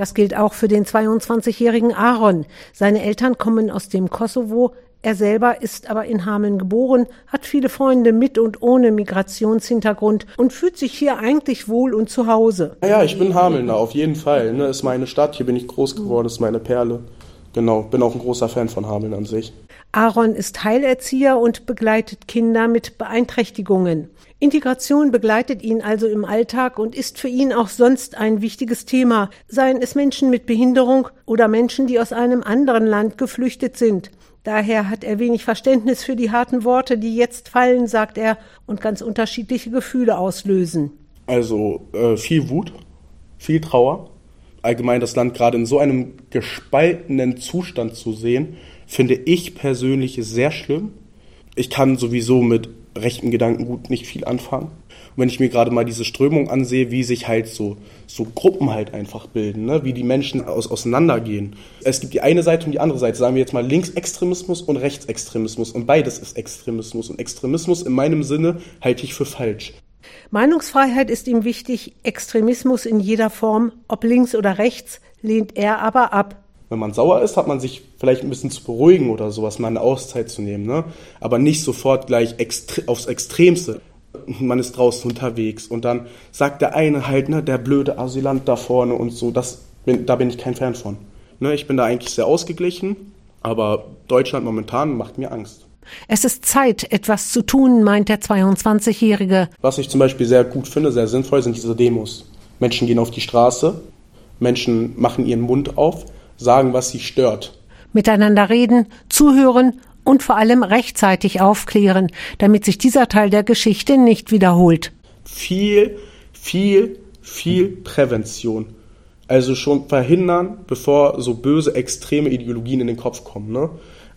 Das gilt auch für den 22-jährigen Aaron. Seine Eltern kommen aus dem Kosovo, er selber ist aber in Hameln geboren, hat viele Freunde mit und ohne Migrationshintergrund und fühlt sich hier eigentlich wohl und zu Hause. Ja, ich bin Hamelner, auf jeden Fall. Ne, ist meine Stadt, hier bin ich groß geworden, ist meine Perle. Genau, bin auch ein großer Fan von Hameln an sich. Aaron ist Heilerzieher und begleitet Kinder mit Beeinträchtigungen. Integration begleitet ihn also im Alltag und ist für ihn auch sonst ein wichtiges Thema, seien es Menschen mit Behinderung oder Menschen, die aus einem anderen Land geflüchtet sind. Daher hat er wenig Verständnis für die harten Worte, die jetzt fallen, sagt er, und ganz unterschiedliche Gefühle auslösen. Also äh, viel Wut, viel Trauer. Allgemein das Land gerade in so einem gespaltenen Zustand zu sehen, finde ich persönlich sehr schlimm. Ich kann sowieso mit rechten Gedanken gut nicht viel anfangen wenn ich mir gerade mal diese Strömung ansehe, wie sich halt so, so Gruppen halt einfach bilden, ne? wie die Menschen aus, auseinandergehen. Es gibt die eine Seite und die andere Seite, sagen wir jetzt mal Linksextremismus und Rechtsextremismus und beides ist Extremismus und Extremismus in meinem Sinne halte ich für falsch. Meinungsfreiheit ist ihm wichtig, Extremismus in jeder Form, ob links oder rechts, lehnt er aber ab. Wenn man sauer ist, hat man sich vielleicht ein bisschen zu beruhigen oder sowas, mal eine Auszeit zu nehmen, ne? aber nicht sofort gleich extre aufs Extremste man ist draußen unterwegs und dann sagt der eine halt, ne, der blöde Asylant da vorne und so, das da bin ich kein Fan von. Ne, ich bin da eigentlich sehr ausgeglichen, aber Deutschland momentan macht mir Angst. Es ist Zeit, etwas zu tun, meint der 22-Jährige. Was ich zum Beispiel sehr gut finde, sehr sinnvoll, sind diese Demos. Menschen gehen auf die Straße, Menschen machen ihren Mund auf, sagen, was sie stört. Miteinander reden, zuhören und vor allem rechtzeitig aufklären, damit sich dieser Teil der Geschichte nicht wiederholt. Viel, viel, viel Prävention. Also schon verhindern, bevor so böse, extreme Ideologien in den Kopf kommen. Ne?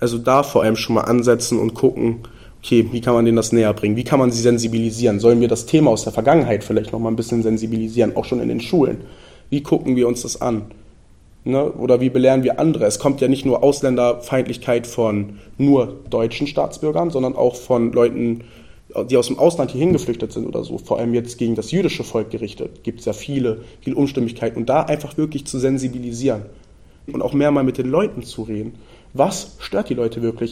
Also da vor allem schon mal ansetzen und gucken, okay, wie kann man denen das näher bringen? Wie kann man sie sensibilisieren? Sollen wir das Thema aus der Vergangenheit vielleicht noch mal ein bisschen sensibilisieren, auch schon in den Schulen? Wie gucken wir uns das an? Ne? Oder wie belehren wir andere? Es kommt ja nicht nur Ausländerfeindlichkeit von nur deutschen Staatsbürgern, sondern auch von Leuten, die aus dem Ausland hierhin geflüchtet sind oder so. Vor allem jetzt gegen das jüdische Volk gerichtet. Gibt es ja viele, viel Unstimmigkeit. Und da einfach wirklich zu sensibilisieren und auch mehr mal mit den Leuten zu reden. Was stört die Leute wirklich?